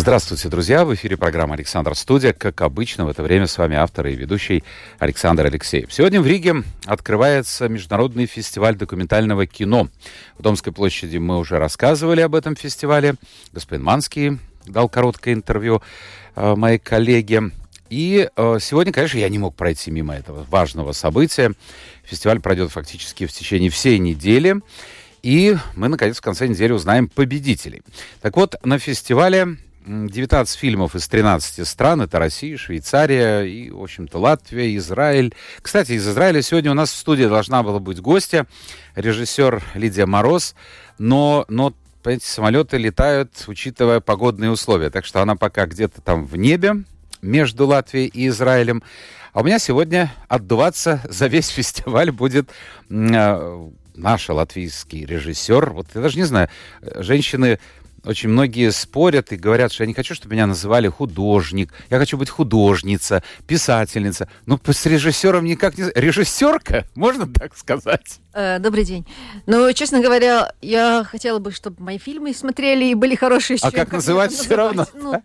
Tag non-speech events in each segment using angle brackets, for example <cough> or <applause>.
Здравствуйте, друзья! В эфире программа «Александр Студия». Как обычно, в это время с вами автор и ведущий Александр Алексеев. Сегодня в Риге открывается Международный фестиваль документального кино. В Домской площади мы уже рассказывали об этом фестивале. Господин Манский дал короткое интервью э, моей коллеге. И э, сегодня, конечно, я не мог пройти мимо этого важного события. Фестиваль пройдет фактически в течение всей недели. И мы, наконец, в конце недели узнаем победителей. Так вот, на фестивале 19 фильмов из 13 стран. Это Россия, Швейцария и, в общем-то, Латвия, Израиль. Кстати, из Израиля сегодня у нас в студии должна была быть гостья, режиссер Лидия Мороз. Но, но понимаете, самолеты летают, учитывая погодные условия. Так что она пока где-то там в небе между Латвией и Израилем. А у меня сегодня отдуваться за весь <laughs> фестиваль будет э, наш латвийский режиссер. Вот я даже не знаю, э, женщины очень многие спорят и говорят, что я не хочу, чтобы меня называли художник, я хочу быть художница, писательница. Ну, с режиссером никак не... Режиссерка, <laughs> можно так сказать? Э, добрый день. Ну, честно говоря, я хотела бы, чтобы мои фильмы смотрели и были хорошие. А как называть все равно? Ну,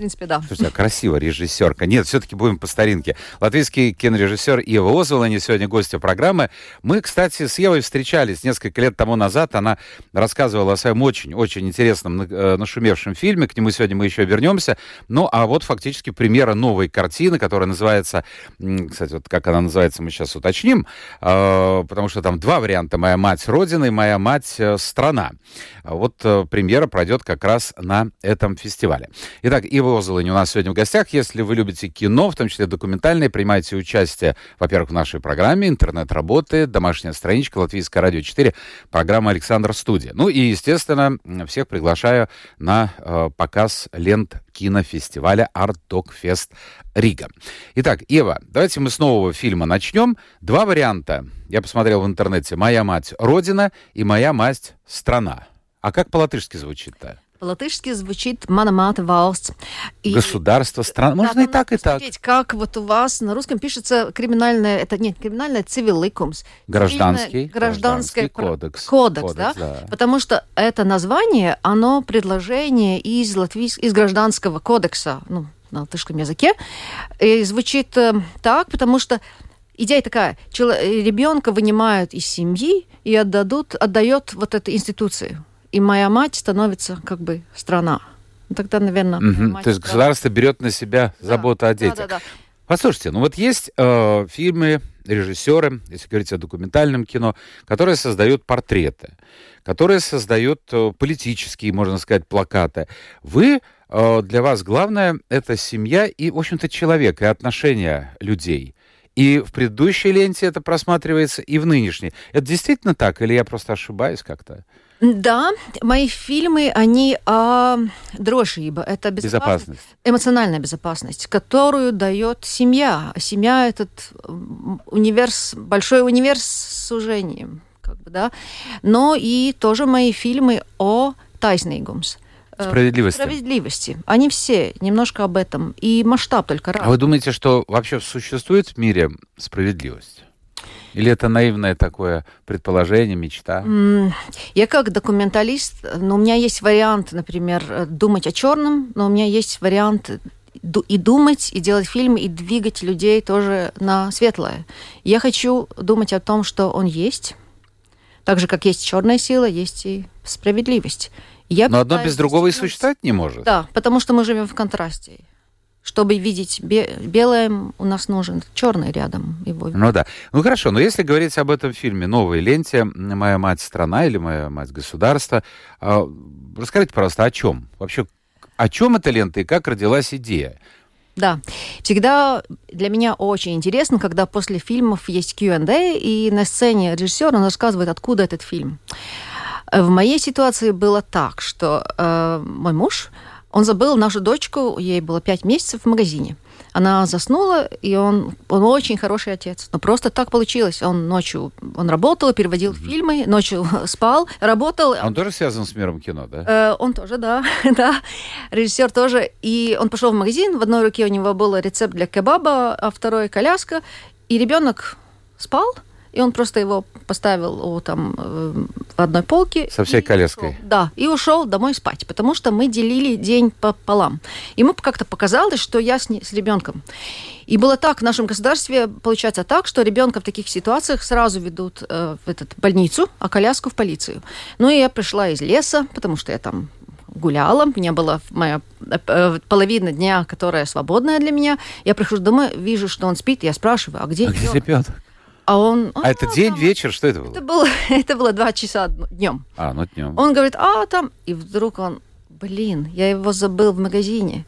принципе, да. Слушайте, а красиво, режиссерка. Нет, все-таки будем по старинке. Латвийский кинорежиссер Ева Озволани сегодня гостья программы. Мы, кстати, с Евой встречались несколько лет тому назад. Она рассказывала о своем очень-очень интересном э, нашумевшем фильме. К нему сегодня мы еще вернемся. Ну, а вот фактически примера новой картины, которая называется... Кстати, вот как она называется, мы сейчас уточним. Э, потому что там два варианта. «Моя мать Родина» и «Моя мать э, страна». Вот премьера пройдет как раз на этом фестивале. Итак, Ива Озолынь у нас сегодня в гостях. Если вы любите кино, в том числе документальное, принимайте участие, во-первых, в нашей программе. Интернет работает, домашняя страничка, Латвийское радио 4, программа Александр Студия. Ну и, естественно, всех приглашаю на э, показ лент кинофестиваля Art Dog Fest Рига. Итак, Ева, давайте мы с нового фильма начнем. Два варианта. Я посмотрел в интернете «Моя мать – Родина» и «Моя мать – Страна». А как по-латышски звучит-то? По-латышски звучит «Мана мата valsts». И... Государство, страна. Можно и так, и так. Как вот у вас на русском пишется криминальное, это нет, криминальное цивиликумс. Гражданский. Гражданский кодекс. Кодекс, кодекс да? да? Потому что это название, оно предложение из, латвийс... из гражданского кодекса, ну, на латышском языке, и звучит э, так, потому что идея такая, ребенка вынимают из семьи и отдадут, отдает вот этой институции и моя мать становится как бы страна. Ну, тогда, наверное... Угу. То есть государство берет на себя да. заботу о детях. Да, да, да. Послушайте, ну вот есть э, фильмы, режиссеры, если говорить о документальном кино, которые создают портреты, которые создают э, политические, можно сказать, плакаты. Вы, э, для вас главное, это семья и, в общем-то, человек, и отношения людей. И в предыдущей ленте это просматривается, и в нынешней. Это действительно так, или я просто ошибаюсь как-то? Да, мои фильмы, они о дрожжибе. Это безопасность, безопасность, эмоциональная безопасность, которую дает семья. Семья – этот универс, большой универс с сужением. Как бы, да? Но и тоже мои фильмы о тайснигумс. Э, справедливости. Справедливости. Они все немножко об этом. И масштаб только раз. А вы думаете, что вообще существует в мире справедливость? Или это наивное такое предположение, мечта? Я как документалист, но у меня есть вариант, например, думать о черном, но у меня есть вариант и думать, и делать фильм, и двигать людей тоже на светлое. Я хочу думать о том, что он есть. Так же, как есть черная сила, есть и справедливость. Я Но одно без другого и существовать не может. Да, потому что мы живем в контрасте. Чтобы видеть белое, у нас нужен черный рядом его. Ну да. Ну хорошо, но если говорить об этом фильме «Новой ленте», «Моя мать страна» или «Моя мать государство», а, расскажите, пожалуйста, о чем? Вообще, о чем эта лента и как родилась идея? Да, всегда для меня очень интересно, когда после фильмов есть Q&A, и на сцене режиссер он рассказывает, откуда этот фильм. В моей ситуации было так, что э, мой муж Он забыл нашу дочку, ей было пять месяцев в магазине. Она заснула, и он, он очень хороший отец. Но просто так получилось. Он ночью он работал, переводил mm-hmm. фильмы, ночью <laughs> спал, работал. Он тоже связан с миром кино, да? Э, он тоже, да, <laughs> да. Режиссер тоже. И он пошел в магазин, в одной руке у него был рецепт для кебаба, а второй коляска. И ребенок спал, и он просто его поставил у, там, э, в одной полке. Со всей коляской? Ушел. Да, и ушел домой спать, потому что мы делили день пополам. Ему как-то показалось, что я с, с ребенком. И было так, в нашем государстве получается так, что ребенка в таких ситуациях сразу ведут э, в этот, больницу, а коляску в полицию. Ну и я пришла из леса, потому что я там гуляла, у меня была моя э, половина дня, которая свободная для меня. Я прихожу домой, вижу, что он спит, я спрашиваю, а где а ребенок? Где ребенок? А он... А, а это день, вечер? Что это было? Это было, <laughs> это было два часа днем. А, ну днем. Он говорит, а там... И вдруг он, блин, я его забыл в магазине.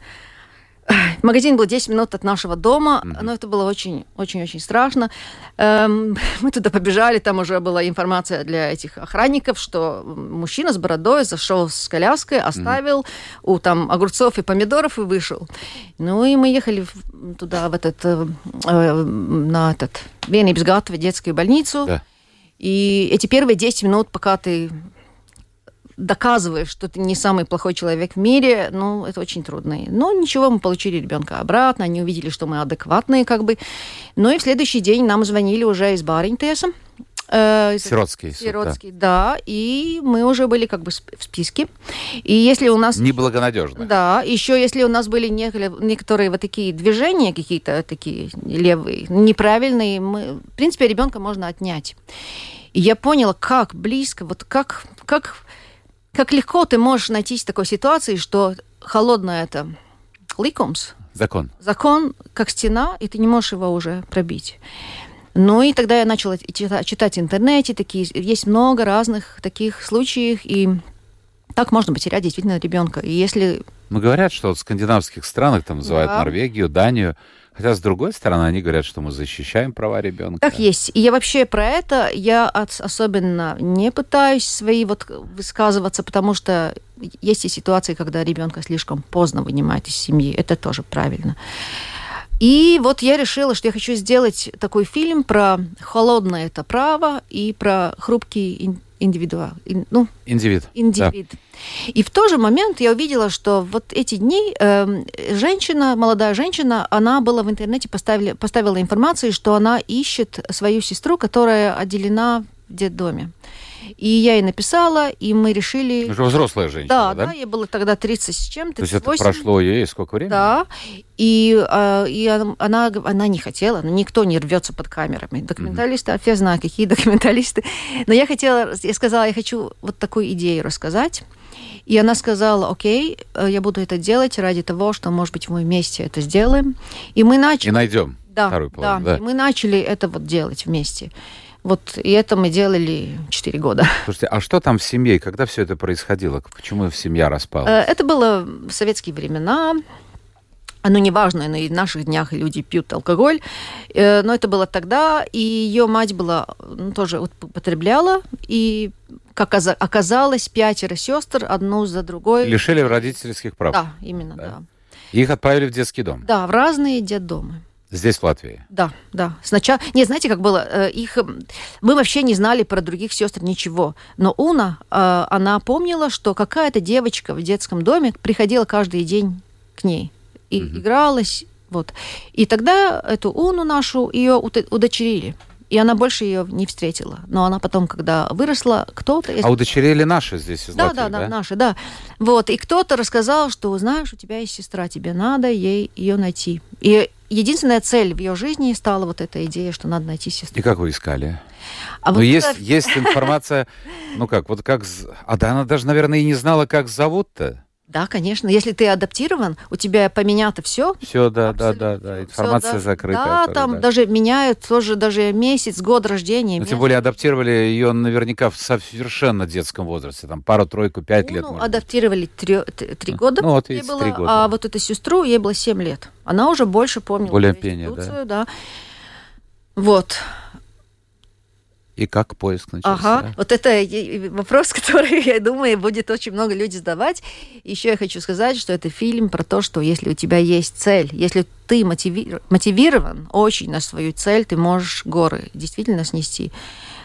Магазин был 10 минут от нашего дома, mm-hmm. но это было очень-очень-очень страшно. Эм, <laughs> мы туда побежали, там уже была информация для этих охранников, что мужчина с бородой зашел с коляской, оставил mm-hmm. у там огурцов и помидоров и вышел. Ну и мы ехали туда, в этот, э, э на этот Vienības детскую больницу. Да. И эти первые 10 минут, пока ты доказываешь, что ты не самый плохой человек в мире, ну, это очень трудно. Но ничего, мы получили ребенка обратно, они увидели, что мы адекватные, как бы. Ну и в следующий день нам звонили уже из Баринтеса. Э, Сиротский. Сиротский, да. да. И мы уже были как бы в списке. И если у нас... Неблагонадежно. Да. Еще если у нас были некоторые, некоторые вот такие движения какие-то такие левые, неправильные, мы, в принципе, ребенка можно отнять. И я поняла, как близко, вот как, как как легко ты можешь найтись в такой ситуации, что холодное это ликомс. Закон. Закон как стена, и ты не можешь его уже пробить. Ну и тогда я начала читать, читать в интернете, такие, есть много разных таких случаев, и так можно потерять действительно ребенка. И если... Ну, говорят, что в скандинавских странах, там называют да. Норвегию, Данию, Хотя, с другой стороны, они говорят, что мы защищаем права ребенка. Так есть. И я вообще про это, я особенно не пытаюсь свои вот высказываться, потому что есть и ситуации, когда ребенка слишком поздно вынимают из семьи. Это тоже правильно. И вот я решила, что я хочу сделать такой фильм про холодное это право и про хрупкий индивидуал. Ну, индивид. Индивид. Да. И в тот же момент я увидела, что вот эти дни э, женщина, молодая женщина, она была в интернете, поставили, поставила информацию, что она ищет свою сестру, которая отделена в детдоме. И я ей написала, и мы решили... Уже взрослая женщина, да? Да, да, ей было тогда 30 с чем-то. То есть это прошло ей сколько времени? Да, и, э, и она, она не хотела, но никто не рвется под камерами. Документалисты, mm-hmm. я знаю, какие <laughs> документалисты. Но я хотела, я сказала, я хочу вот такую идею рассказать. И она сказала, окей, э, я буду это делать ради того, что, может быть, мы вместе это сделаем. И мы начали... И найдем да, вторую половину. Да, да. И мы начали это вот делать вместе. Вот и это мы делали 4 года. <laughs> Слушайте, а что там в семье? Когда все это происходило? Почему семья распалась? Э, это было в советские времена. Ну, неважно, но и в наших днях люди пьют алкоголь. Э, но это было тогда, и ее мать была, ну, тоже употребляла, и как оказалось, пятеро сестер, одну за другой. Лишили родительских прав. Да, именно, да. да. Их отправили в детский дом. Да, в разные детдомы. Здесь, в Латвии? Да, да. Сначала... Не, знаете, как было? Э, их... Мы вообще не знали про других сестр ничего. Но Уна, э, она помнила, что какая-то девочка в детском доме приходила каждый день к ней. И угу. игралась. Вот. И тогда эту Уну нашу ее удочерили. И она больше ее не встретила. Но она потом, когда выросла, кто-то... А удочерили наши здесь из да, Латвии, да, да, да, наши, да. Вот, и кто-то рассказал, что, знаешь, у тебя есть сестра, тебе надо ей ее найти. И единственная цель в ее жизни стала вот эта идея, что надо найти сестру. И как вы искали? А ну, вот есть, это... есть <laughs> информация, ну как, вот как... А да, она даже, наверное, и не знала, как зовут-то. Да, конечно. Если ты адаптирован, у тебя поменято все. Все, да, да, да, да. Информация все, да, закрыта. Да, там да. даже меняют тоже даже месяц, год рождения. Но тем более адаптировали ее наверняка в совершенно детском возрасте, там пару, тройку, пять ну, лет. Ну, адаптировали три, три года. Ну, вот ей было, три года. А вот эту сестру ей было семь лет. Она уже больше помнила. Более пение, да. да. Вот. И как поиск начался? Ага, вот это вопрос, <laughs> который, я думаю, будет очень много людей задавать. Еще я хочу сказать, что это фильм про то, что если у тебя есть цель, если ты мотивирован очень на свою цель, ты можешь горы действительно снести.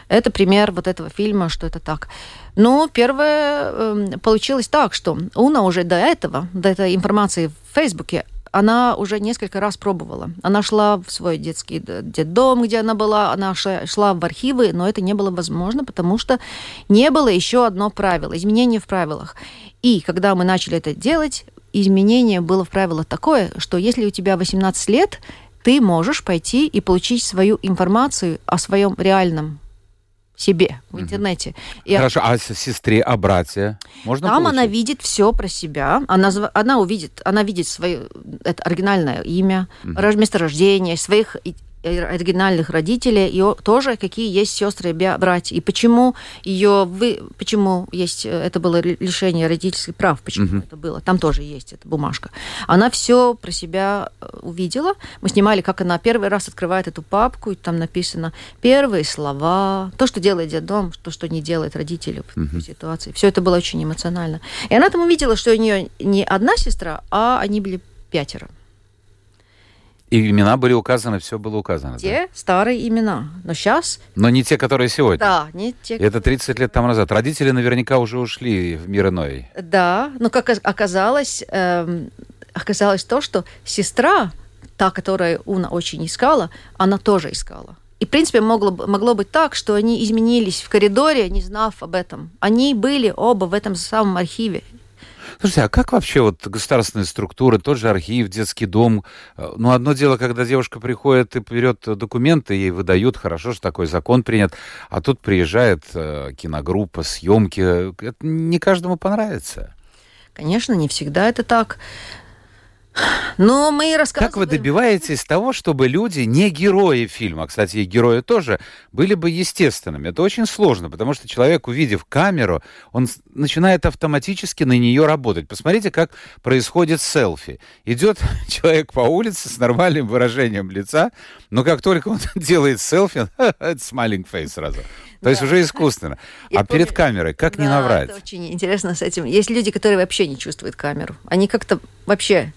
Это пример вот этого фильма, что это так. Но первое эм, получилось так, что Уна уже до этого, до этой информации в Фейсбуке, она уже несколько раз пробовала. Она шла в свой детский детдом, где она была, она шла в архивы, но это не было возможно, потому что не было еще одно правило, изменение в правилах. И когда мы начали это делать, изменение было в правилах такое, что если у тебя 18 лет, ты можешь пойти и получить свою информацию о своем реальном себе в интернете. И Хорошо, а сестре, а братья можно Там получить? она видит все про себя. Она, она увидит, она видит свое это оригинальное имя, угу. место рождения, своих оригинальных родителей, и тоже какие есть сестры, братья, и почему ее вы, почему есть э, это было лишение родительских прав, почему угу. это было, там тоже есть эта бумажка. Она все про себя э, увидела. Мы снимали, как она первый раз открывает эту папку, и там написано первые слова, то, что делает дом, то, что не делает родители в угу. ситуации. Все это было очень эмоционально. И она там увидела, что у нее не одна сестра, а они были пятеро. И имена были указаны, все было указано. Те да? старые имена. Но сейчас... Но не те, которые сегодня. Да, не те. Это 30 лет тому назад. Родители наверняка уже ушли в мир иной. Да, но как оказалось, эм, оказалось то, что сестра, та, которая Уна очень искала, она тоже искала. И, в принципе, могло, могло быть так, что они изменились в коридоре, не знав об этом. Они были оба в этом самом архиве. Слушайте, а как вообще вот государственные структуры, тот же архив, детский дом? Э, ну, одно дело, когда девушка приходит и берет документы, ей выдают, хорошо, что такой закон принят, а тут приезжает э, киногруппа, съемки. Это не каждому понравится. Конечно, не всегда это так. Но мы рассказываем... Как вы добиваетесь того, чтобы люди, не герои фильма, кстати, и герои тоже, были бы естественными? Это очень сложно, потому что человек, увидев камеру, он начинает автоматически на нее работать. Посмотрите, как происходит селфи. Идет <laughs> человек по улице с нормальным выражением лица, но как только он <laughs> делает селфи, <laughs> это smiling face сразу. То да. есть уже искусственно. И а помню, перед камерой как да, не наврать? Это очень интересно с этим. Есть люди, которые вообще не чувствуют камеру. Они как-то вообще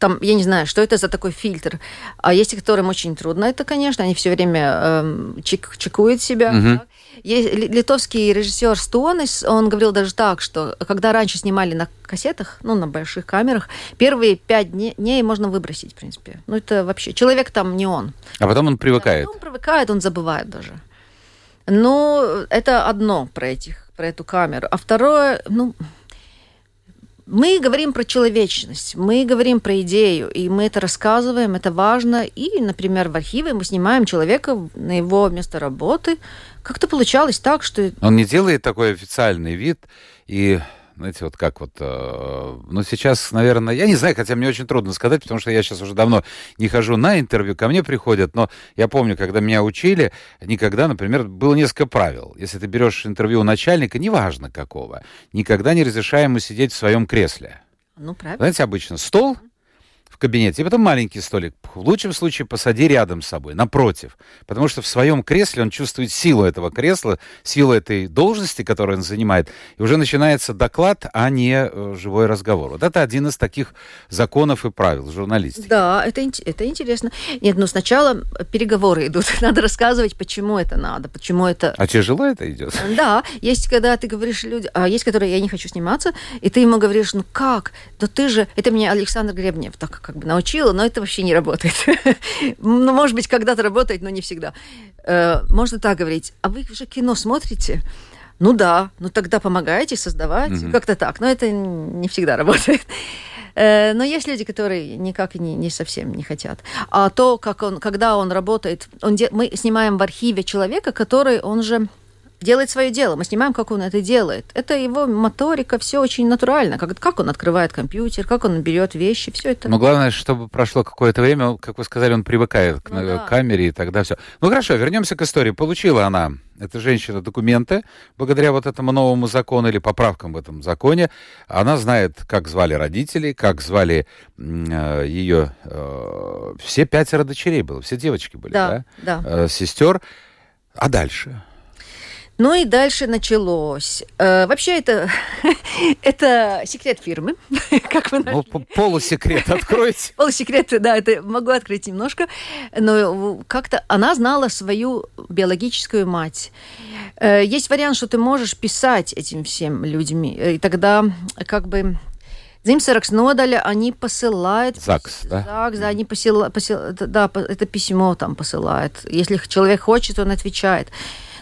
там, я не знаю, что это за такой фильтр. А есть, которым очень трудно это, конечно, они все время э, чек, чекуют себя. Угу. Есть, литовский режиссер Стуонис, он говорил даже так, что когда раньше снимали на кассетах, ну, на больших камерах, первые пять дней, дней можно выбросить, в принципе. Ну, это вообще, человек там не он. А потом он привыкает. Да, он привыкает, он забывает даже. Ну, это одно про, этих, про эту камеру. А второе, ну, мы говорим про человечность, мы говорим про идею, и мы это рассказываем, это важно. И, например, в архиве мы снимаем человека на его место работы. Как-то получалось так, что... Он не делает такой официальный вид и знаете, вот как вот, э, ну, сейчас, наверное, я не знаю, хотя мне очень трудно сказать, потому что я сейчас уже давно не хожу на интервью, ко мне приходят, но я помню, когда меня учили, никогда, например, было несколько правил. Если ты берешь интервью у начальника, неважно какого, никогда не разрешаем ему сидеть в своем кресле. Ну, правильно. Знаете, обычно стол, кабинете. И потом маленький столик. В лучшем случае посади рядом с собой, напротив. Потому что в своем кресле он чувствует силу этого кресла, силу этой должности, которую он занимает. И уже начинается доклад, а не э, живой разговор. Вот это один из таких законов и правил журналистики. Да, это, это интересно. Нет, ну сначала переговоры идут. <laughs> Надо рассказывать, почему это надо, почему это... А тяжело это идет? <laughs> Да. Есть, когда ты говоришь людям... А есть, которые я не хочу сниматься, и ты ему говоришь, ну как? Да ты же... Это меня Александр Гребнев так как бы научила, но это вообще не работает. <laughs> ну, может быть, когда-то работает, но не всегда. Э, можно так говорить. А вы уже кино смотрите? Ну да, ну тогда помогаете создавать, mm-hmm. как-то так. Но это не всегда работает. Э, но есть люди, которые никак не, не совсем не хотят. А то, как он, когда он работает, он де, мы снимаем в архиве человека, который, он же делает свое дело. Мы снимаем, как он это делает. Это его моторика, все очень натурально. Как, как он открывает компьютер, как он берет вещи, все это. Но главное, чтобы прошло какое-то время, как вы сказали, он привыкает к ну, да. камере, и тогда все. Ну хорошо, вернемся к истории. Получила она, эта женщина, документы благодаря вот этому новому закону или поправкам в этом законе. Она знает, как звали родителей, как звали э, ее... Э, все пятеро дочерей было, все девочки были, да? Да, да. Э, сестер. А дальше? Ну и дальше началось. Э, вообще это, <laughs> это секрет фирмы, <laughs> как вы ну, Полусекрет откройте. <laughs> Полусекрет, да, это могу открыть немножко. Но как-то она знала свою биологическую мать. Э, есть вариант, что ты можешь писать этим всем людьми, и тогда как бы Дзимсаракс nodaļa, они посылают... ЗАГС, да? ЗАГС, да, они посылают, посыл, да, это письмо там посылают. Если человек хочет, он отвечает.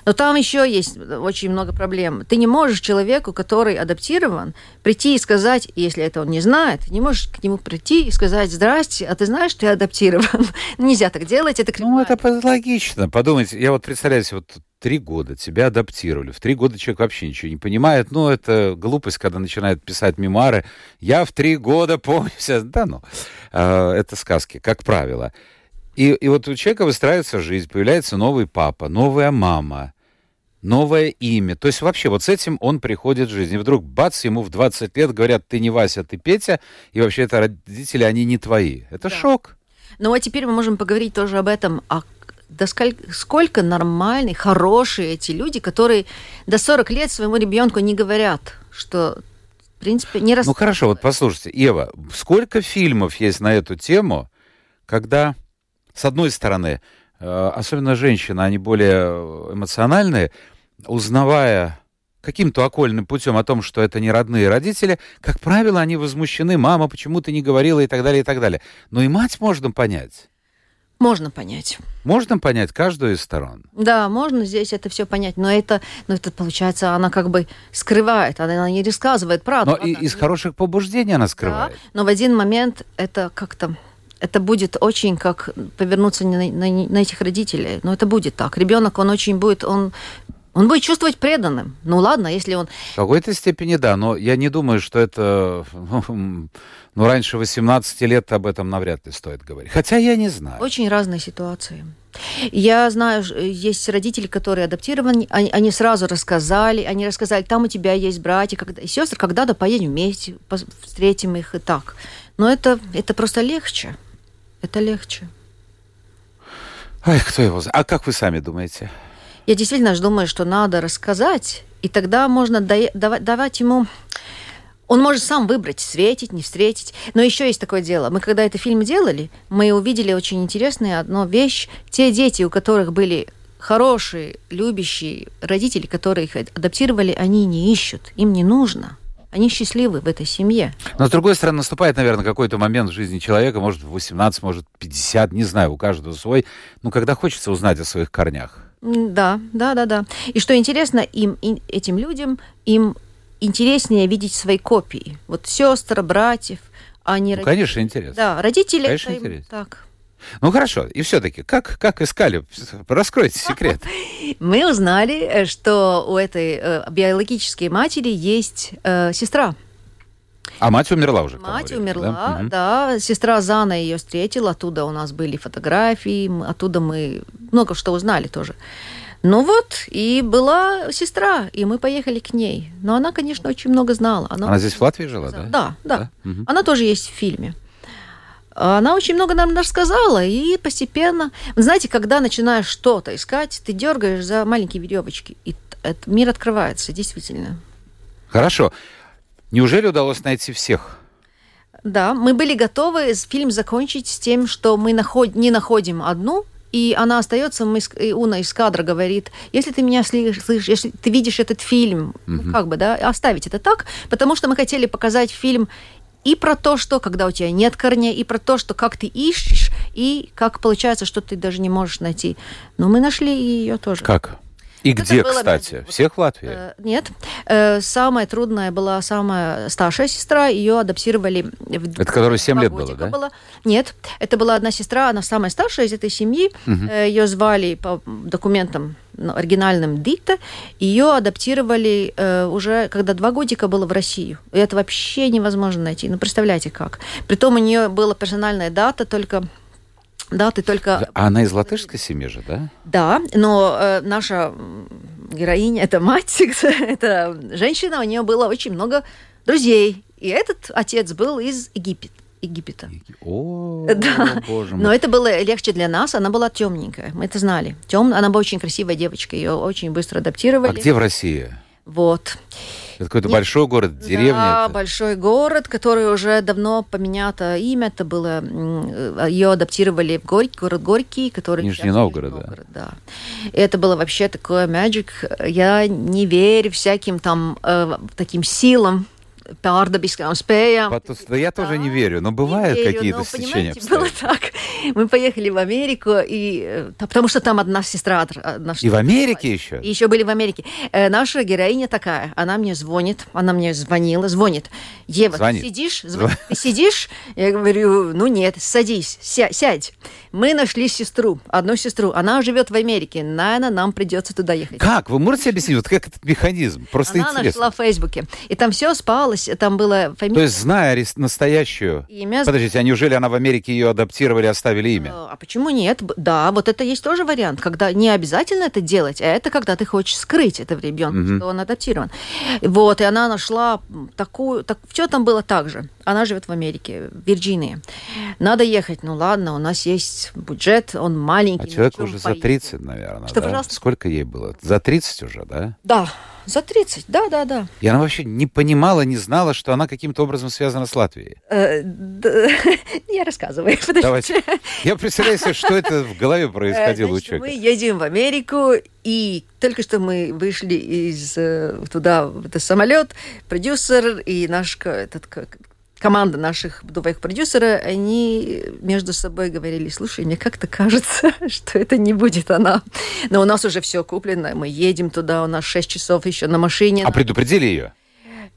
Но там еще есть очень много проблем. Ты не можешь человеку, который адаптирован, прийти и сказать, если это он не знает, не можешь к нему прийти и сказать, здрасте, а ты знаешь, ты адаптирован. <laughs> Нельзя так делать, это Ну, это логично. Подумайте, я вот представляю себе, вот три года тебя адаптировали. В три года человек вообще ничего не понимает. Ну, это глупость, когда начинают писать мемуары. Я в три года <laughs> помню. Да ну, а, это сказки, как правило. И, и вот у человека выстраивается жизнь, появляется новый папа, новая мама новое имя. То есть вообще вот с этим он приходит в жизнь. И вдруг бац, ему в 20 лет говорят, ты не Вася, ты Петя, и вообще это родители, они не твои. Это да. шок. Ну а теперь мы можем поговорить тоже об этом, а да сколько, сколько нормальные, хорошие эти люди, которые до 40 лет своему ребенку не говорят, что в принципе не Ну хорошо, вот послушайте, Ева, сколько фильмов есть на эту тему, когда, с одной стороны, Э, особенно женщины, они более эмоциональные, узнавая каким-то окольным путем о том, что это не родные родители, как правило, они возмущены, мама, почему ты не говорила и так далее, и так далее. Но и мать можно понять. Можно понять. Можно понять каждую из сторон. Да, можно здесь это все понять, но это, но это получается, она как бы скрывает, она не рассказывает правду. Но и, из хороших побуждений она скрывает. Да, но в один момент это как-то это будет очень как повернуться на, на, на этих родителей. Но это будет так. Ребенок, он очень будет, он он будет чувствовать преданным. Ну ладно, если он... В какой-то степени да, но я не думаю, что это... Ну, <laughs> ну, раньше 18 лет об этом навряд ли стоит говорить. Хотя я не знаю. Очень разные ситуации. Я знаю, есть родители, которые адаптированы, они, они сразу рассказали, они рассказали, там у тебя есть братья когда, и сестры, когда-то поедем вместе, встретим их и так. Но это, это просто легче. Это легче. Ай, кто его знает. А как вы сами думаете? Я действительно думаю, что надо рассказать, и тогда можно давать, давать ему... Он может сам выбрать, встретить, не встретить. Но еще есть такое дело. Мы когда этот фильм делали, мы увидели очень интересную одну вещь. Те дети, у которых были хорошие, любящие родители, которые их адаптировали, они не ищут, им не нужно. Они счастливы в этой семье. Но, с другой стороны, наступает, наверное, какой-то момент в жизни человека, может, 18, может, 50, не знаю, у каждого свой, ну, когда хочется узнать о своих корнях. Да, да, да, да. И что интересно, им, этим людям, им интереснее видеть свои копии. Вот сестры, братьев, а не ну, родители. Конечно, интересно. Да, родители. Конечно, это интересно. Так. Ну хорошо, и все-таки, как, как искали? Раскройте секрет. <laughs> Мы узнали, э, что у этой э, биологической матери есть э, сестра. А мать умерла уже? Мать умерла, да? да. Сестра Зана ее встретила, оттуда у нас были фотографии, оттуда мы много что узнали тоже. Ну вот, и была сестра, и мы поехали к ней. Но она, конечно, очень много знала. Она, она здесь в Латвии жила, да? Да, да. да? Угу. Она тоже есть в фильме. Она очень много нам рассказала, и постепенно... Знаете, когда начинаешь что-то искать, ты дергаешь за маленькие веревочки, и мир открывается, действительно. Хорошо. Неужели удалось найти всех? Да, мы были готовы фильм закончить с тем, что мы наход... не находим одну, и она остается, мы, Уна из кадра говорит, если ты меня слышишь, если ты видишь этот фильм, угу. как бы, да, оставить это так, потому что мы хотели показать фильм и про то, что когда у тебя нет корней, и про то, что как ты ищешь, и как получается, что ты даже не можешь найти. Но мы нашли ее тоже. Как? И Это где, кстати? Между... Всех в Латвии? Э, нет. Э, самая трудная была самая старшая сестра. Ее адаптировали... В... Это которая 7 лет было, да? Было. Нет. Это была одна сестра, она самая старшая из этой семьи. Угу. Ее звали по документам ну, оригинальным Дита. Ее адаптировали э, уже, когда два годика было в Россию. И это вообще невозможно найти. Ну, представляете, как. Притом у нее была персональная дата только да, ты только... А она из латышской семьи же, да? Да, но э, наша героиня, это мать, <laughs> это женщина, у нее было очень много друзей. И этот отец был из Египет, Египета. О, <laughs> Да. боже Но мой. это было легче для нас, она была темненькая, мы это знали. Тем, она была очень красивая девочка, ее очень быстро А адаптировали. где в России? Вот. Это какой-то большой город, деревня? Да, это? большой город, который уже давно поменято имя. Это было ее адаптировали в Горький, город Горький, который Нижний Новгород, да. Новгород, да. И это было вообще такое magic. Я не верю всяким там э, таким силам, pārdabiskām spējām. Потом- да я тоже не верю, но бывают какие-то стечения было так. Мы поехали в Америку, и, потому что там одна сестра. от- наша- И в Америке еще? и еще были в Америке. Э, наша героиня такая, она мне звонит, она мне звонила, звонит. Ева, Звонит. ты сидишь? Зв- Ты сидишь? Я говорю, ну нет, садись, ся- сядь. Мы нашли сестру, одну сестру. Она живет в Америке. Наверное, нам придется туда ехать. Как? Вы можете объяснить, вот как этот механизм? Просто Она интересно. нашла в Фейсбуке. И там все спалось, там было То фамилия, есть, зная настоящую... имя. Подождите, а неужели она в Америке ее адаптировали, оставили имя? А почему нет? Да, вот это есть тоже вариант, когда не обязательно это делать, а это когда ты хочешь скрыть этого ребенка, Мгм. что он адаптирован. Вот, и она нашла такую, так, все там было так же. Она живет в Америке, в Вирджинии. Надо ехать, ну ладно, у нас есть бюджет, он маленький. А человек уже за поедем? 30, наверное, Что, да? пожалуйста? Сколько ей было? За 30 уже, да? Да, за 30, да, да, да. И она вообще не понимала, не знала, что она каким-то образом связана с Латвией. Э, <laughs> Я рассказываю. <laughs> Давайте. Я представляю себе, что это в голове Э, происходило у человека. Мы едем в Америку, и только что мы вышли из э, туда, в этот самолет, продюсер и наш этот, команда наших двоих продюсеров, они между собой говорили, слушай, мне как-то кажется, <laughs> что это не будет она. Но у нас уже все куплено, мы едем туда, у нас 6 часов еще на машине. А предупредили ее?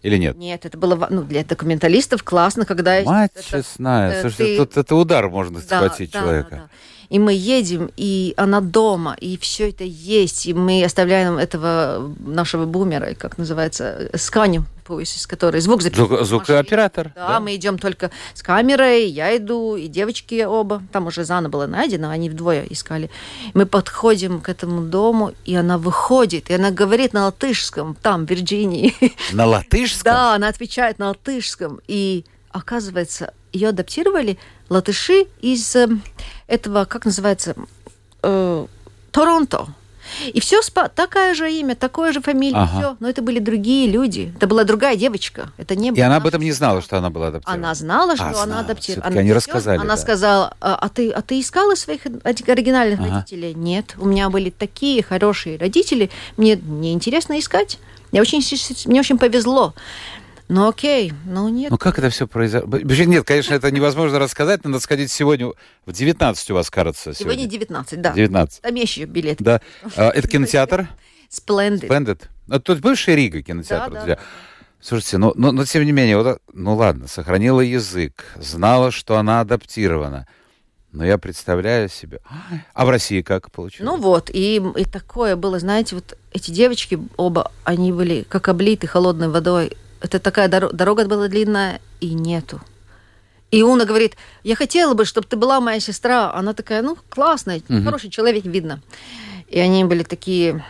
Или нет? Нет, это было ну, для документалистов классно, когда... Мать это- честная. э, Слушайте, ты- тут это удар можно Да, схватить да, человека. да, да. И мы едем, и она дома, и все это есть, и мы оставляем этого нашего бумера, как называется, сканю, пояс, который звук записывает. Звук- звукооператор. Да, мы идем только с камерой, я иду, и девочки оба. Там уже Зана была найдена, они вдвое искали. Мы подходим к этому дому, и она выходит, и она говорит на латышском, там, в Вирджинии. <laughs> На латышском? Да, она отвечает на латышском. И оказывается, ее адаптировали латыши из э, этого, как называется, э, Торонто. И все такое же имя, такое же фамилия, Ага. все. Но это были другие люди. Это была другая девочка. Это не И она об этом не знала, что она была адаптирована. Она знала, что А, она знала. адаптирована. Всё-таки они рассказали, Она да. сказала, а, а ты, а ты искала своих оригинальных Ага. родителей? Нет, у меня были такие хорошие родители, мне не интересно искать. Я очень, мне очень повезло. Ну окей, ну нет. Ну как это все произошло? Нет, конечно, это невозможно рассказать. Надо сходить сегодня в 19 у вас, кажется, Сегодня сегодня. 19, да. 19. Там еще билет. Да. А, Это <laughs> кинотеатр? Splendid. Splendid. Ну, тут бывший Рига кинотеатр, Да, да, друзья. да. Слушайте, ну, но, но тем не менее, вот, ну ладно, сохранила язык, знала, что она адаптирована. Но я представляю себе... А в России как получилось? Ну вот, и, и такое было, знаете, вот эти девочки оба, они были как облиты холодной водой. Это такая доро- дорога была длинная, и нету. И Уна говорит, я хотела бы, чтобы ты была моя сестра. Она такая, ну, классная, Мгм. хороший человек, видно. И они были такие,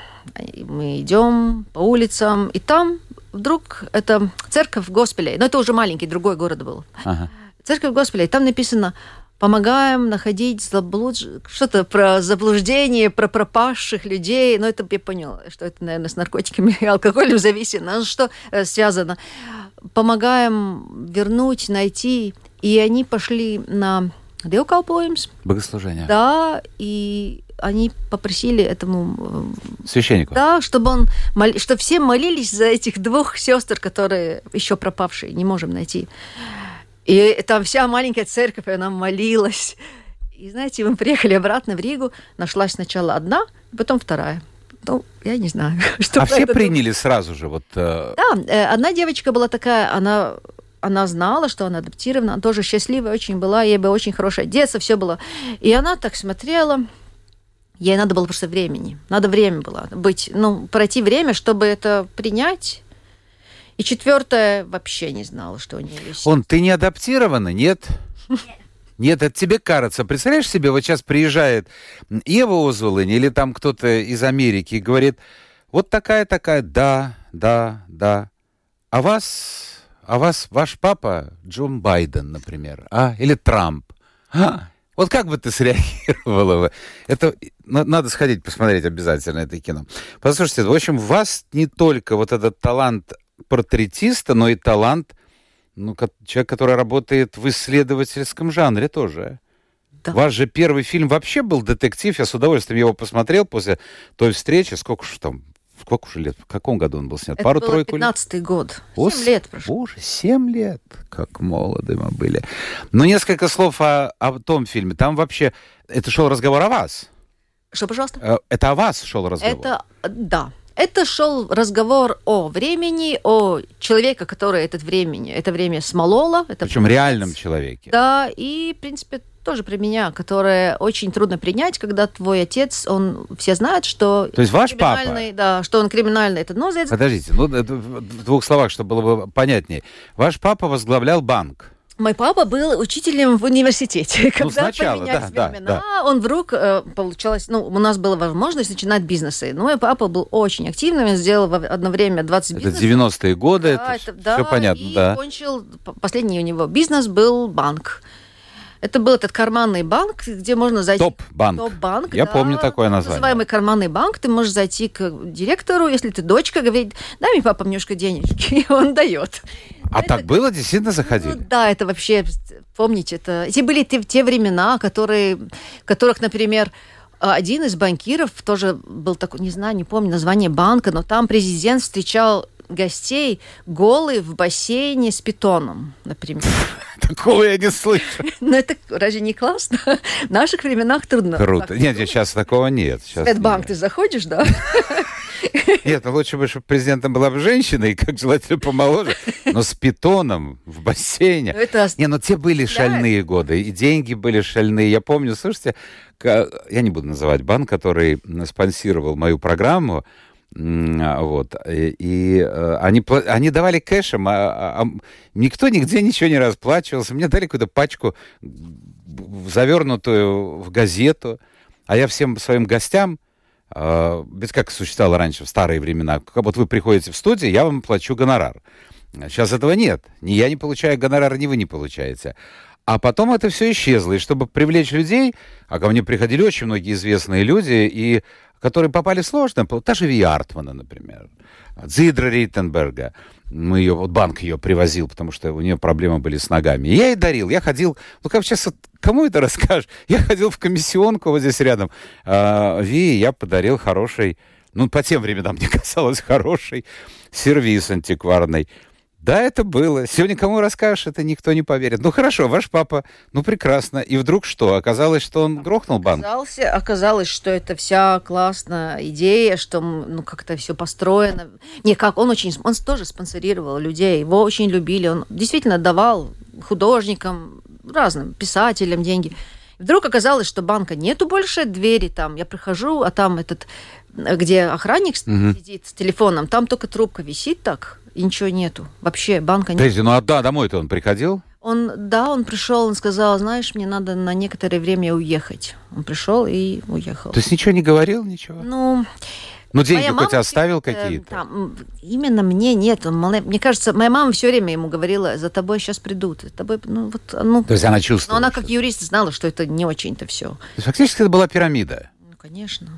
мы идем по улицам, и там вдруг это церковь Госпелей, но это уже маленький, другой город был. Ага. Церковь Госпеля, и там написано помогаем находить заблуж... что-то про заблуждение, про пропавших людей. Ну, это я поняла, что это, наверное, с наркотиками и алкоголем зависимо. Ну, что э, связано? Помогаем вернуть, найти. И они пошли на Диокалпоемс, Богослужение. да, и они попросили этому э, Священнику. да, чтобы он мол... что все молились за этих двух сестер, которые еще пропавшие, не можем найти. И там вся маленькая церковь, она молилась. И знаете, мы приехали обратно в Ригу, нашлась сначала одна, потом вторая. Ну, я не знаю, <laughs> что а все это приняли сразу же, вот... э, да, э, одна девочка была такая, она, она знала, что она адаптирована, она тоже счастливая очень была, ей было очень хорошее детство, все было. И она так смотрела, ей надо было просто времени, надо время было быть, ну, пройти время, чтобы это принять. И четвертая вообще не знала, что у нее есть. Он, ты не адаптирована, нет? Нет, это тебе кажется. Представляешь себе, вот сейчас приезжает Ева Озволынь или там кто-то из Америки и говорит, вот такая-такая, да, да, да. А вас а вас ваш папа Джон Байден, например, а? Или Трамп? А? Вот как бы ты среагировала бы? Это надо сходить посмотреть обязательно это кино. Послушайте, в общем, у вас не только вот этот талант портретиста, но и талант ну, человек, который работает в исследовательском жанре тоже. Да. Ваш же первый фильм вообще был детектив. Я с удовольствием его посмотрел после той встречи. Сколько же там Сколько уже лет? В каком году он был снят? Это Пару-тройку лет? 15 год. Семь лет прошло. Боже, семь лет. Как молоды мы были. Но несколько слов о, о том фильме. Там вообще... Это шел разговор о вас. Что, пожалуйста? Э, это о вас шел разговор. Это, да. Это шел разговор о времени, о человеке, который этот времени, это время смололо. Это Причем реальном человеке. Да, и, в принципе, тоже про меня, которое очень трудно принять, когда твой отец, он все знают, что то есть ваш папа, да, что он криминальный, это ну, подождите, ну в двух словах, чтобы было бы понятнее, ваш папа возглавлял банк. Мой папа был учителем в университете. Ну, Когда сначала, да, времена, да, да. он вдруг э, получалось, ну, у нас была возможность начинать бизнесы. Но мой папа был очень активным, он сделал в одно время 20 бизнесов. Это 90-е годы, да, это, это да, все понятно, и да. кончил, последний у него бизнес был банк. Это был этот карманный банк, где можно зайти... Топ-банк. Топ-банк, Я да, помню такое название. Называемый карманный банк. Ты можешь зайти к директору, если ты дочка, говорить, дай мне папа немножко денежки, <laughs> и он дает. А это, так было? Действительно заходили? Ну, да, это вообще, помните, это... Эти были те, те времена, которые, которых, например, один из банкиров тоже был такой, не знаю, не помню название банка, но там президент встречал гостей голые в бассейне с питоном, например. <laughs> Такого я не слышу. <laughs> Ну, это разве не классно? В наших временах трудно. Круто. Нет, сейчас такого нет. В Сбербанк ты заходишь, да? Нет, ну лучше бы, чтобы президентом была бы женщина, и как желательно помоложе, но с питоном в бассейне. Ну, это... Не, ну те были шальные годы, и деньги были шальные. Я помню, слушайте, я не буду называть банк, который спонсировал мою программу, а, вот. И, и э, они, они давали кэшем, а, а никто нигде ничего не расплачивался. Мне дали какую-то пачку, завернутую в газету. А я всем своим гостям, э, без как существовало раньше, в старые времена, вот вы приходите в студию, я вам плачу гонорар. Сейчас этого нет. Ни я не получаю гонорар, ни вы не получаете. А потом это все исчезло. И чтобы привлечь людей, а ко мне приходили очень многие известные люди, и которые попали в сложное, та же Ви Артмана, например, Зидра Риттенберга, мы ее, вот банк ее привозил, потому что у нее проблемы были с ногами. Я ей дарил, я ходил, ну как сейчас, кому это <laughs> расскажешь? Я ходил в комиссионку вот здесь рядом, а, Ви, я подарил хороший, ну по тем временам <laughs> мне казалось хороший сервис антикварный. Да, это было. Сегодня кому расскажешь, это никто не поверит. Ну хорошо, ваш папа, ну прекрасно. И вдруг что? Оказалось, что он грохнул банк? Оказался, оказалось, что это вся классная идея, что ну как-то все построено. Не, как он очень, он тоже спонсорировал людей, его очень любили, он действительно давал художникам, разным писателям деньги. Вдруг оказалось, что банка нету больше, двери там, я прихожу, а там этот, где охранник угу. сидит с телефоном, там только трубка висит так, и ничего нету. Вообще банка нет. Подожди, ну а да, домой-то он приходил? Он, да, он пришел, он сказал, знаешь, мне надо на некоторое время уехать. Он пришел и уехал. То есть ничего не говорил, ничего? Ну, ну, деньги хоть оставил какие-то? Там, именно мне нет. Он, мне кажется, моя мама все время ему говорила, за тобой сейчас придут. За тобой, ну, вот, ну, То есть она чувствовала? Но она как юрист знала, что это не очень-то все. То есть фактически это была пирамида? Ну, конечно.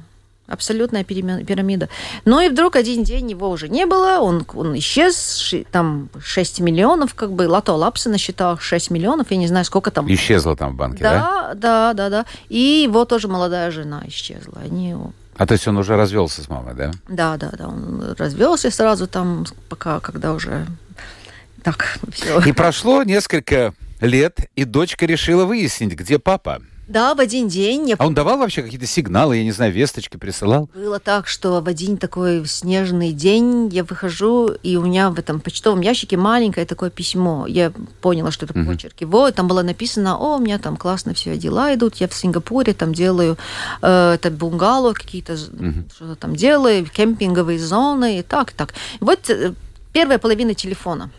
Абсолютная пирамида. Но и вдруг один день его уже не было, он, он исчез, там 6 миллионов, как бы, Лото Лапса насчитал 6 миллионов, я не знаю, сколько там. Исчезла там в банке, да? Да, да, да, да. И его тоже молодая жена исчезла. Они а то есть он уже развелся с мамой, да? Да, да, да. Он развелся сразу там, пока, когда уже так все. И прошло несколько лет, и дочка решила выяснить, где папа. Да, в один день. Я... А он давал вообще какие-то сигналы, я не знаю, весточки присылал? Было так, что в один такой снежный день я выхожу, и у меня в этом почтовом ящике маленькое такое письмо. Я поняла, что это почерк его. Там было написано, о, у меня там классно все дела идут, я в Сингапуре там делаю э, это бунгало, какие-то uh что-то там делаю, кемпинговые зоны, и так, так. Вот э, первая половина телефона.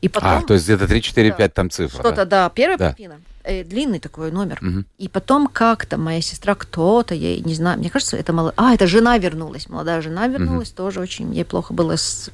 И потом... А, то есть где-то 3, 4, 5 да, там цифр. Что-то, да, да первая да. половина э, длинный такой номер. Угу. И потом как-то моя сестра, кто-то, я не знаю, мне кажется, это мало... А, это жена вернулась, молодая жена вернулась, угу. тоже очень, ей плохо было с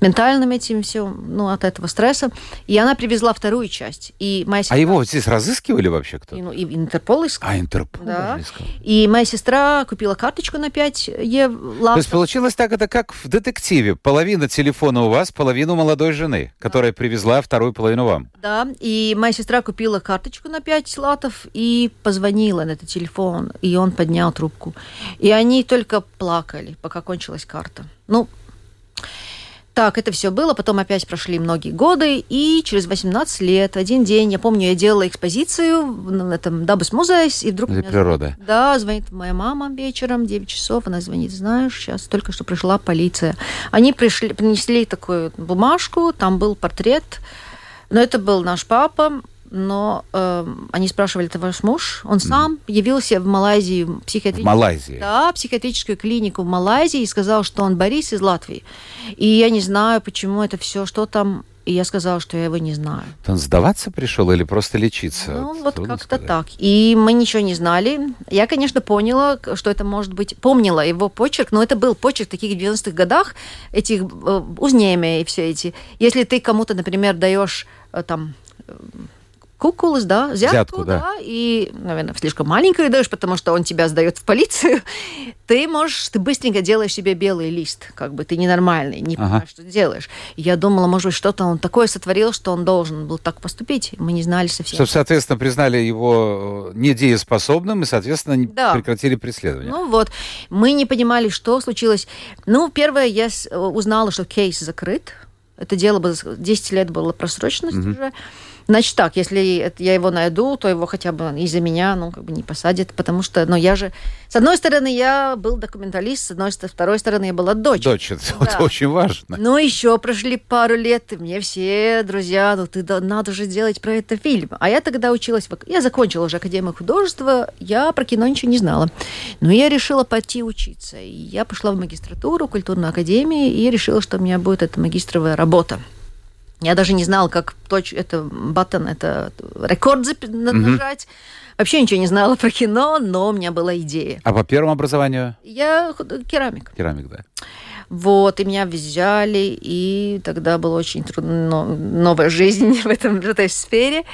ментальным этим все, ну, от этого стресса. И она привезла вторую часть. И моя сестра... А его здесь разыскивали вообще кто-то? И, ну, и Интерпол искал. А, Интерпол Да. искал. И моя сестра купила карточку на 5 евро. То есть получилось так, это как в детективе. Половина телефона у вас, половину молодой жены, которая привезла вторую половину вам. Да, и моя сестра купила карточку на 5 латов и позвонила на этот телефон, и он поднял трубку. И они только плакали, пока кончилась карта. Ну, так, это все было, потом опять прошли многие годы, и через 18 лет, один день, я помню, я делала экспозицию в этом Дабус музее, и вдруг... Для меня природы. да, звонит моя мама вечером, 9 часов, она звонит, знаешь, сейчас только что пришла полиция. Они пришли, принесли такую бумажку, там был портрет, но это был наш папа, но э, они спрашивали, это ваш муж? Он сам явился в Малайзии в В психиатрическую Малайзии. да, психиатрическую клинику в Малайзии и сказал, что он Борис из Латвии. И я не знаю, почему это все, что там. И я сказала, что я его не знаю. Он сдаваться пришел или просто лечиться? Ну, вот как-то так. И мы ничего не знали. Я, конечно, поняла, что это может быть... Помнила его почерк, но это был почерк таких 90-х годах, этих э, и все эти. Если ты кому-то, например, даешь э, там э, куколы, да, взятку, Взятку, да. да. и, наверное, слишком маленькую даешь, потому что он тебя сдает в полицию, <laughs> ты можешь, ты быстренько делаешь себе белый лист, как бы ты ненормальный, не Ага. понимаешь, что ты делаешь. И я думала, может быть, что-то он такое сотворил, что он должен был так поступить. Мы не знали совсем. Чтобы, соответственно, признали его э, недееспособным и, соответственно, Да. прекратили преследование. Ну вот, мы не понимали, что случилось. Ну, первое, я с- узнала, что кейс закрыт. Это дело было, 10 лет было просроченность уже. Значит так, если я его найду, то его хотя бы из-за меня, ну, как бы не посадят, потому что, ну, я же... С одной стороны, я был документалист, с одной с второй стороны, я была дочь. Дочь, это, Да. это очень важно. Ну, еще прошли пару лет, и мне все друзья, ну, ты да- надо же делать про это фильм. А я тогда училась, я закончила уже Академию художества, я про кино ничего не знала. Но я решила пойти учиться. И я пошла в магистратуру, культурную академию, и решила, что у меня будет эта магистровая работа. Я даже не знала, как точ... это баттон, это рекорд на- нажать. Вообще ничего не знала про кино, но у меня была идея. А по первому образованию? Я керамик. Керамик, да. Вот, и меня взяли, и тогда была очень трудная но- новая жизнь <laughs> в, этом, в этой сфере.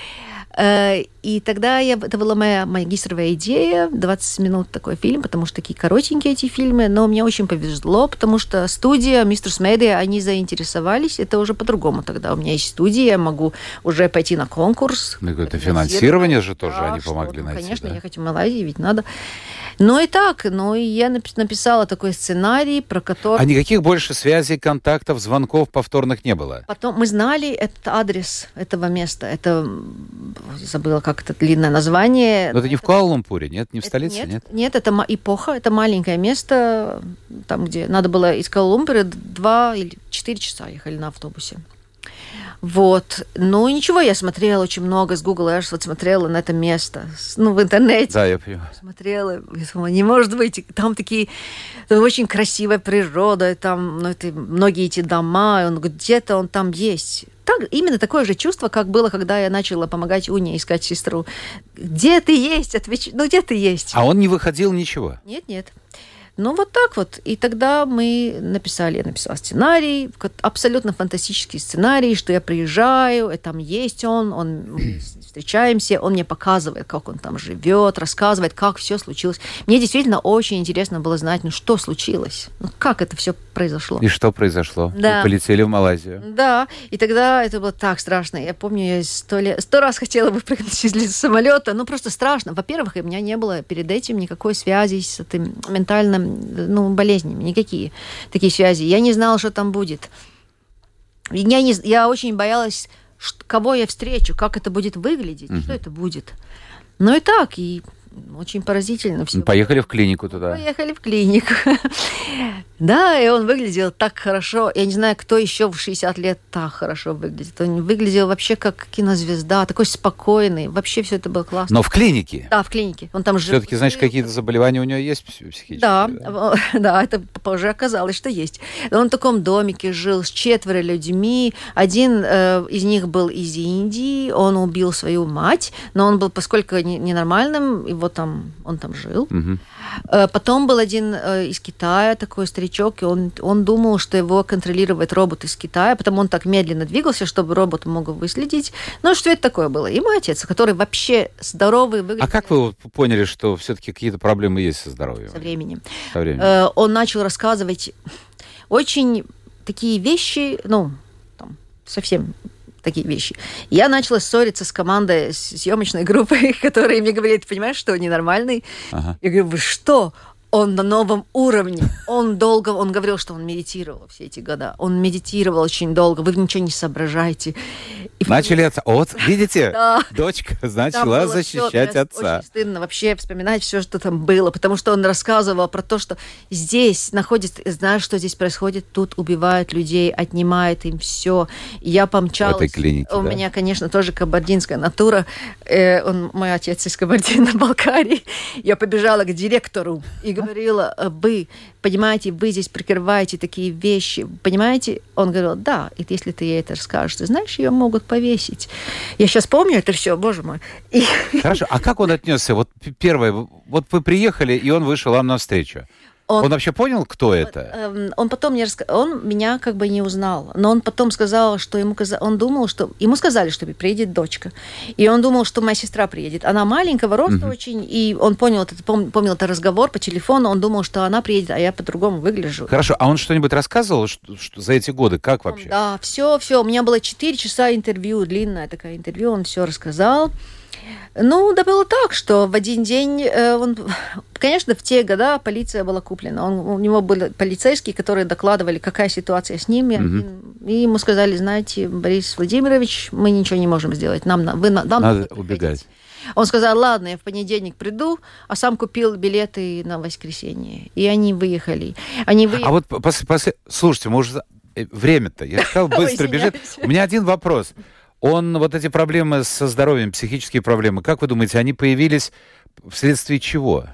Э, И тогда я, это была моя магистровая идея, 20 минут такой фильм, потому что такие коротенькие эти фильмы, но мне очень повезло, потому что студия, мистер Медиа, они заинтересовались, это уже по-другому тогда. У меня есть студия, я могу уже пойти на конкурс. Ну, какое-то финансирование. же тоже Да, они что, помогли ну, найти. Конечно, да? ехать в Малайзию ведь надо. Ну и так, ну и я напи- написала такой сценарий, про который... А никаких больше связей, контактов, звонков повторных не было? Потом мы знали этот адрес этого места. Это забыла, как это длинное название. Но это не в Куала-Лумпуре, нет? Не в Это- столице, нет? нет? Нет, это эпоха, это маленькое место, там, где надо было из Куала-Лумпура два или четыре часа ехали на автобусе. Вот. Ну, ничего, я смотрела очень много с Google Earth, вот смотрела на это место, ну, в интернете Да, я понимаю. смотрела, я думала, не может быть, там такие, там очень красивая природа, там ну, это, многие эти дома, он где-то он там есть. Так, именно такое же чувство, как было, когда я начала помогать Уне искать сестру. Где ты есть? Отвеч... Ну, где ты есть? А он не выходил ничего? Нет, нет. Ну, вот так вот. И тогда мы написали, я написала сценарий, абсолютно фантастический сценарий, что я приезжаю, и там есть он, он мы встречаемся, он мне показывает, как он там живет, рассказывает, как все случилось. Мне действительно очень интересно было знать, ну, что случилось, ну, как это все произошло. И что произошло? Да. Вы полетели в Малайзию. Да, и тогда это было так страшно. Я помню, я сто, лет, сто раз хотела бы прыгнуть из самолета, ну просто страшно. Во-первых, у меня не было перед этим никакой связи с этим ментальным, ну, болезнями, никакие такие связи. Я не знала, что там будет. Я, не, я очень боялась, кого я встречу, как это будет выглядеть, что это будет. Ну и так, и очень поразительно все. Поехали в клинику туда. Поехали в клинику. <laughs> Да, и он выглядел так хорошо. Я не знаю, кто еще в 60 лет так хорошо выглядит. Он выглядел вообще как кинозвезда, такой спокойный. Вообще все это было классно. Но в клинике. Да, в клинике. Он там жил. Все-таки, значит, какие-то заболевания у него есть пси- психические? Да, <laughs> да, это позже оказалось, что есть. Он в таком домике жил с четверо людьми. Один э, из них был из Индии. Он убил свою мать, но он был, поскольку не- ненормальным, его его там, он там жил. Э, Потом был один э, из Китая, такой старичок, и он, он думал, что его контролирует робот из Китая, потому он так медленно двигался, чтобы робот мог выследить. Ну, что это такое было? И мой отец, который вообще здоровый, выглядит А как вы поняли, что все-таки какие-то проблемы есть со здоровьем? со временем. Со временем? Э, Он начал рассказывать очень такие вещи, ну, там, совсем такие вещи. Я начала ссориться с командой, с съемочной группой, <laughs> которые мне говорили, ты понимаешь, что он ненормальный? Ага. Я говорю, вы что? Он на новом уровне. Он долго, он говорил, что он медитировал все эти года. Он медитировал очень долго. Вы ничего не соображаете. И Начали отца. Вот, видите, <laughs> Да. дочка начала защищать отца. Очень стыдно вообще вспоминать все, что там было, потому что он рассказывал про то, что здесь находится, знаешь, что здесь происходит, тут убивают людей, отнимают им все. Я помчалась. В этой клинике, У да? меня, конечно, тоже кабардинская натура. Э, он, мой отец из Кабардино-Балкарии. Я побежала к директору и говорила, «Э, вы, понимаете, вы здесь прикрываете такие вещи, понимаете? Он говорил, да, и если ты ей это расскажешь, ты знаешь, ее могут повесить. Я сейчас помню это все, боже мой. И Хорошо, а как он отнесся? Вот первое, вот вы приехали, и он вышел вам навстречу. Он, Он- вообще понял, кто это? Эм, Он потом мне раска... он меня как бы не узнал, но он потом сказал, что ему каза- он думал, что ему сказали, что приедет дочка, и он думал, что моя сестра приедет. Она маленького роста очень, и он понял этот пом- помнил этот разговор по телефону, он думал, что она приедет, а я по-другому выгляжу. Хорошо, а он что-нибудь рассказывал что, что за эти годы? Как вообще? Да, все, все. У меня было 4 часа интервью, длинное такое интервью, он все рассказал. Ну, да было так, что в один день э, он... Конечно, в те года полиция была куплена. Он, у него были полицейские, которые докладывали, какая ситуация с ними. И, и ему сказали, знаете, Борис Владимирович, мы ничего не можем сделать. Нам, на- вы, на- нам Надо убегать. приехать». Он сказал, ладно, я в понедельник приду, а сам купил билеты на воскресенье. И они выехали. Они выехали. А вот пос- пос- слушайте, уже... э, Время-то, я сказал, <laughs> быстро бежит. У меня один вопрос. Он, вот эти проблемы со здоровьем, психические проблемы, как вы думаете, они появились вследствие чего?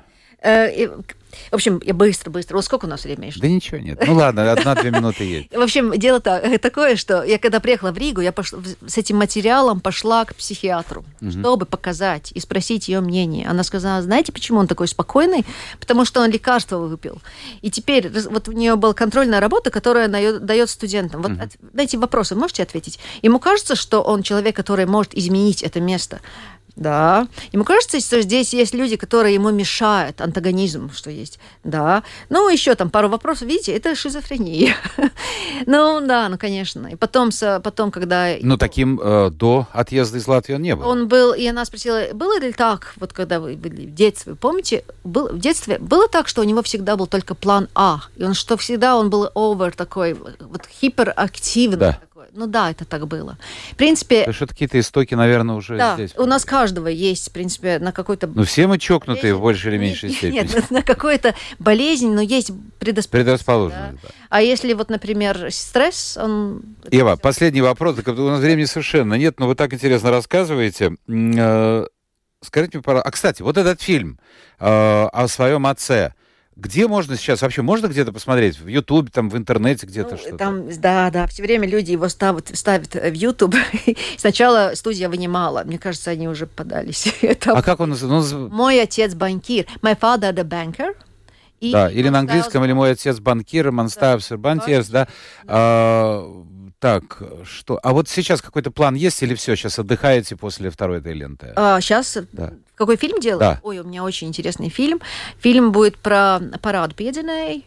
В общем, я быстро-быстро. Вот сколько у нас времени? Да ничего нет. Ну ладно, одна-две минуты есть. <laughs> В общем, дело та- <laughs> такое, что я когда приехала в Ригу, я пошла, с этим материалом пошла к психиатру, чтобы показать и спросить ее мнение. Она сказала, знаете, почему он такой спокойный? Потому что он лекарства выпил. И теперь вот у нее была контрольная работа, которая дает, студентам. Вот от- на эти вопросы можете ответить? Ему кажется, что он человек, который может изменить это место. Да. Ему кажется, что здесь есть люди, которые ему мешают, антагонизм, что есть. Да. Ну, еще там пару вопросов. Видите, это шизофрения. <laughs> Ну, да, ну, конечно. И потом, потом когда... Ну, таким э, до отъезда из Латвии он не был. Он был, и она спросила, было ли так, вот когда вы были в детстве, помните, был, в детстве было так, что у него всегда был только план А, и он что всегда он был over такой, вот гиперактивный Да. Ну да, это так было. В принципе, Потому что какие-то истоки, наверное, уже да, здесь. у нас каждого есть, в принципе, на какой-то Ну, все мы чокнутые в болезнь. большей или меньшей нет, степени. Нет, на какую-то болезнь, но есть предрасположенность. Предрасположенность, да. А если вот, например, стресс, он... Ева, последний вопрос. У нас времени совершенно нет, но вы так интересно рассказываете. Э, Скажите мне, пожалуйста... А, кстати, вот этот фильм э, о своем отце, где можно сейчас, вообще можно где-то посмотреть? В Ютубе, там, в интернете где-то Ну, что-то? Там, да, да, все время люди его ставят, ставят в YouTube. <laughs> Сначала студия вынимала. Мне кажется, они уже подались. <laughs> Это А как он называется? Ну, Мой отец банкир. My father the banker. И Да, или на английском, или мой отец банкир, Монстаев Сербантьевс, да. А, так, что? А вот сейчас какой-то план есть или все, сейчас отдыхаете после второй этой ленты? А, сейчас Да. какой фильм делать? Да. Ой, у меня очень интересный фильм. Фильм будет про парад Пьединой.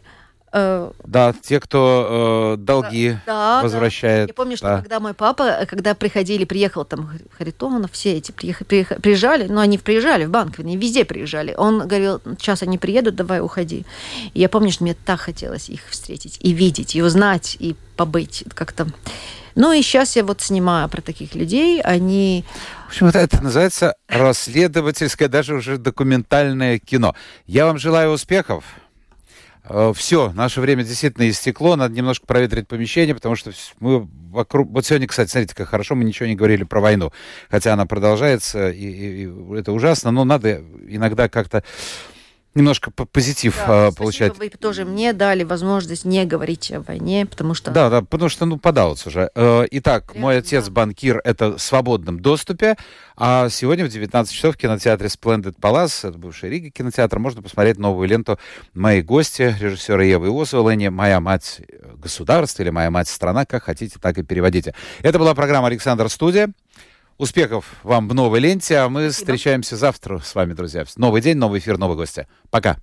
Э, Да, те, кто э, долги да, да. возвращает. Я помню, что да. когда мой папа, э, когда приходили, приехал там Харитонов, все эти приех- приех- приезжали, но они приезжали в банк, они везде приезжали. Он говорил, сейчас они приедут, давай уходи. И я помню, что мне так хотелось их встретить и видеть, и узнать, и побыть как-то. Ну и сейчас я вот снимаю про таких людей, они... В общем, вот это называется расследовательское, даже уже документальное кино. Я вам желаю успехов. Все, наше время действительно истекло, надо немножко проветрить помещение, потому что мы вокруг... Вот сегодня, кстати, смотрите, как хорошо, мы ничего не говорили про войну, хотя она продолжается, и, и- и это ужасно, но надо иногда как-то немножко позитив да, э, получать. Вы тоже мне дали возможность не говорить о войне, потому что... Да, да, потому что, ну, подалось уже. Э, итак, Реально, мой отец да. банкир, это в свободном доступе, а сегодня в 19 часов в кинотеатре Splendid Palace, это бывший Рига кинотеатр, можно посмотреть новую ленту «Мои гости» режиссера Евы Иосуэлэни «Моя мать государство» или «Моя мать страна», как хотите, так и переводите. Это была программа «Александр Студия». Успехов вам в новой ленте, а мы Спасибо. встречаемся завтра с вами, друзья. Новый день, новый эфир, новые гости. Пока.